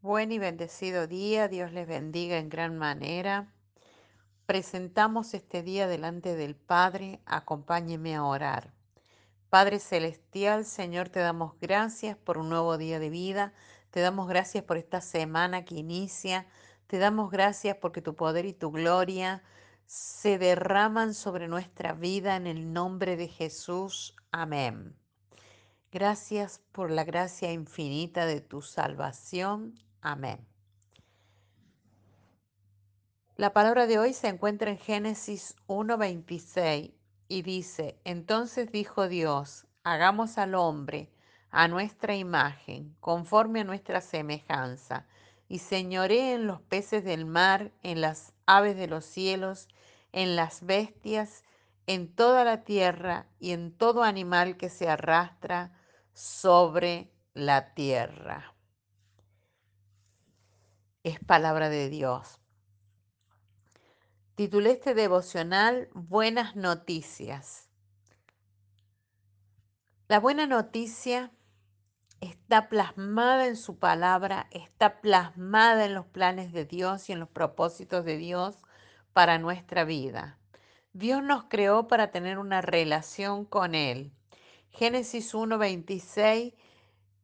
Buen y bendecido día, Dios les bendiga en gran manera. Presentamos este día delante del Padre, acompáñeme a orar. Padre Celestial, Señor, te damos gracias por un nuevo día de vida, te damos gracias por esta semana que inicia, te damos gracias porque tu poder y tu gloria se derraman sobre nuestra vida en el nombre de Jesús. Amén. Gracias por la gracia infinita de tu salvación. Amén. La palabra de hoy se encuentra en Génesis 1.26 y dice, entonces dijo Dios, hagamos al hombre a nuestra imagen, conforme a nuestra semejanza, y señoré en los peces del mar, en las aves de los cielos, en las bestias, en toda la tierra y en todo animal que se arrastra sobre la tierra. Es palabra de Dios. Titulé este devocional Buenas noticias. La buena noticia está plasmada en su palabra, está plasmada en los planes de Dios y en los propósitos de Dios para nuestra vida. Dios nos creó para tener una relación con Él. Génesis 1.26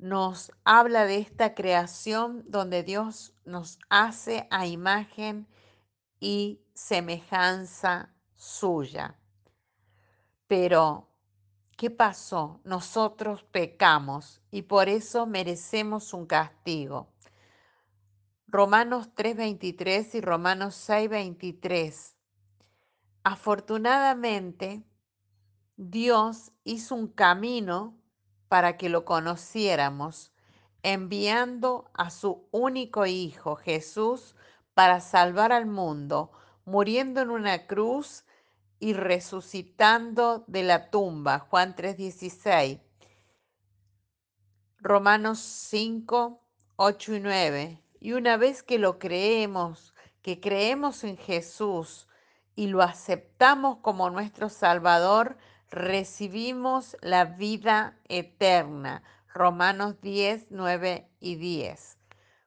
nos habla de esta creación donde Dios nos hace a imagen y semejanza suya. Pero, ¿qué pasó? Nosotros pecamos y por eso merecemos un castigo. Romanos 3:23 y Romanos 6:23. Afortunadamente, Dios hizo un camino para que lo conociéramos, enviando a su único Hijo, Jesús, para salvar al mundo, muriendo en una cruz y resucitando de la tumba. Juan 3:16. Romanos 5, 8 y 9. Y una vez que lo creemos, que creemos en Jesús y lo aceptamos como nuestro Salvador, recibimos la vida eterna. Romanos 10, 9 y 10.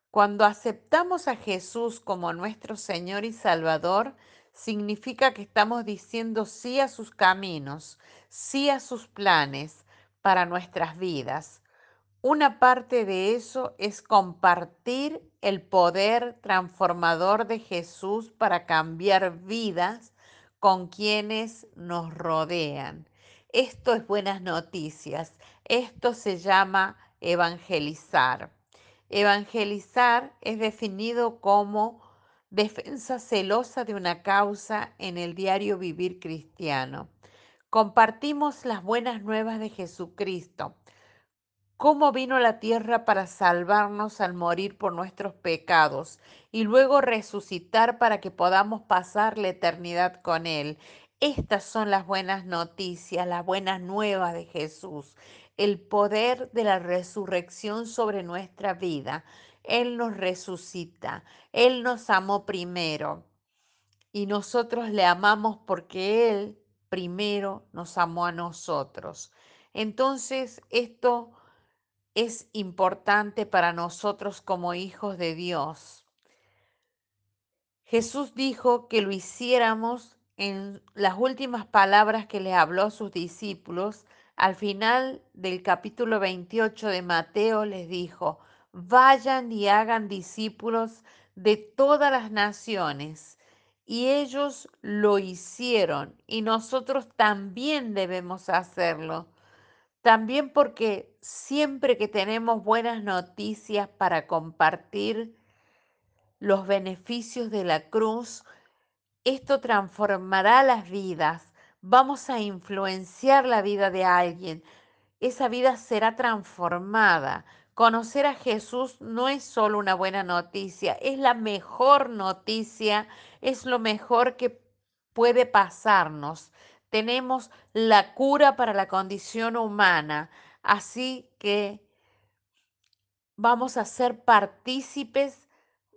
Cuando aceptamos a Jesús como nuestro Señor y Salvador, significa que estamos diciendo sí a sus caminos, sí a sus planes para nuestras vidas. Una parte de eso es compartir el poder transformador de Jesús para cambiar vidas con quienes nos rodean. Esto es buenas noticias. Esto se llama evangelizar. Evangelizar es definido como defensa celosa de una causa en el diario vivir cristiano. Compartimos las buenas nuevas de Jesucristo, cómo vino a la tierra para salvarnos al morir por nuestros pecados y luego resucitar para que podamos pasar la eternidad con Él. Estas son las buenas noticias, las buenas nuevas de Jesús el poder de la resurrección sobre nuestra vida. Él nos resucita, Él nos amó primero y nosotros le amamos porque Él primero nos amó a nosotros. Entonces, esto es importante para nosotros como hijos de Dios. Jesús dijo que lo hiciéramos en las últimas palabras que le habló a sus discípulos al final del capítulo 28 de Mateo les dijo, vayan y hagan discípulos de todas las naciones. Y ellos lo hicieron y nosotros también debemos hacerlo. También porque siempre que tenemos buenas noticias para compartir los beneficios de la cruz, esto transformará las vidas vamos a influenciar la vida de alguien. Esa vida será transformada. Conocer a Jesús no es solo una buena noticia, es la mejor noticia, es lo mejor que puede pasarnos. Tenemos la cura para la condición humana, así que vamos a ser partícipes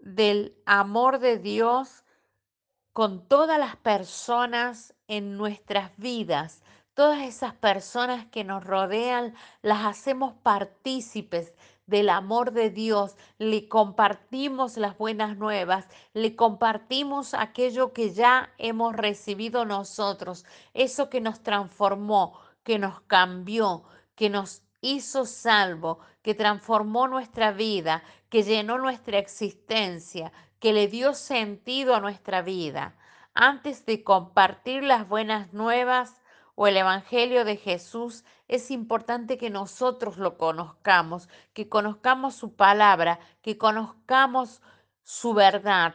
del amor de Dios con todas las personas en nuestras vidas. Todas esas personas que nos rodean las hacemos partícipes del amor de Dios, le compartimos las buenas nuevas, le compartimos aquello que ya hemos recibido nosotros, eso que nos transformó, que nos cambió, que nos hizo salvo, que transformó nuestra vida, que llenó nuestra existencia, que le dio sentido a nuestra vida. Antes de compartir las buenas nuevas o el Evangelio de Jesús, es importante que nosotros lo conozcamos, que conozcamos su palabra, que conozcamos su verdad.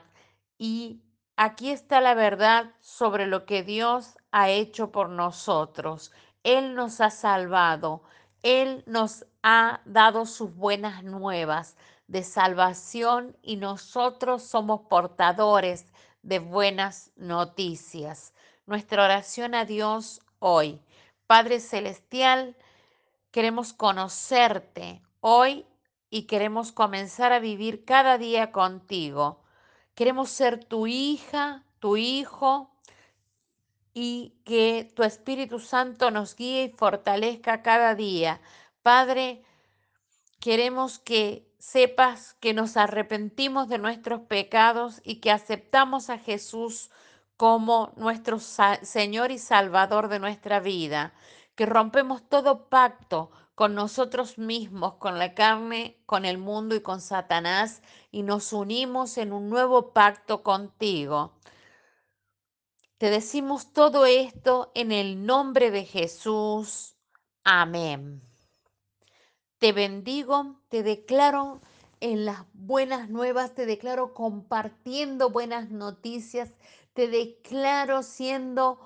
Y aquí está la verdad sobre lo que Dios ha hecho por nosotros. Él nos ha salvado, Él nos ha dado sus buenas nuevas de salvación y nosotros somos portadores de buenas noticias. Nuestra oración a Dios hoy. Padre Celestial, queremos conocerte hoy y queremos comenzar a vivir cada día contigo. Queremos ser tu hija, tu hijo, y que tu Espíritu Santo nos guíe y fortalezca cada día. Padre, queremos que sepas que nos arrepentimos de nuestros pecados y que aceptamos a Jesús como nuestro Señor y Salvador de nuestra vida, que rompemos todo pacto con nosotros mismos, con la carne, con el mundo y con Satanás, y nos unimos en un nuevo pacto contigo. Te decimos todo esto en el nombre de Jesús. Amén. Te bendigo, te declaro en las buenas nuevas, te declaro compartiendo buenas noticias, te declaro siendo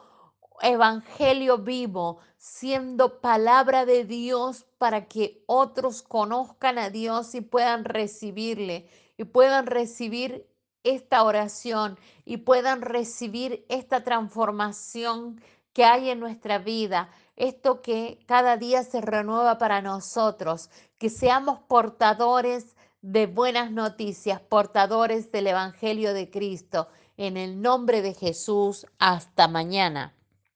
evangelio vivo, siendo palabra de Dios para que otros conozcan a Dios y puedan recibirle y puedan recibir esta oración y puedan recibir esta transformación que hay en nuestra vida, esto que cada día se renueva para nosotros, que seamos portadores de buenas noticias, portadores del Evangelio de Cristo. En el nombre de Jesús, hasta mañana.